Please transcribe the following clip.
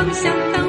方向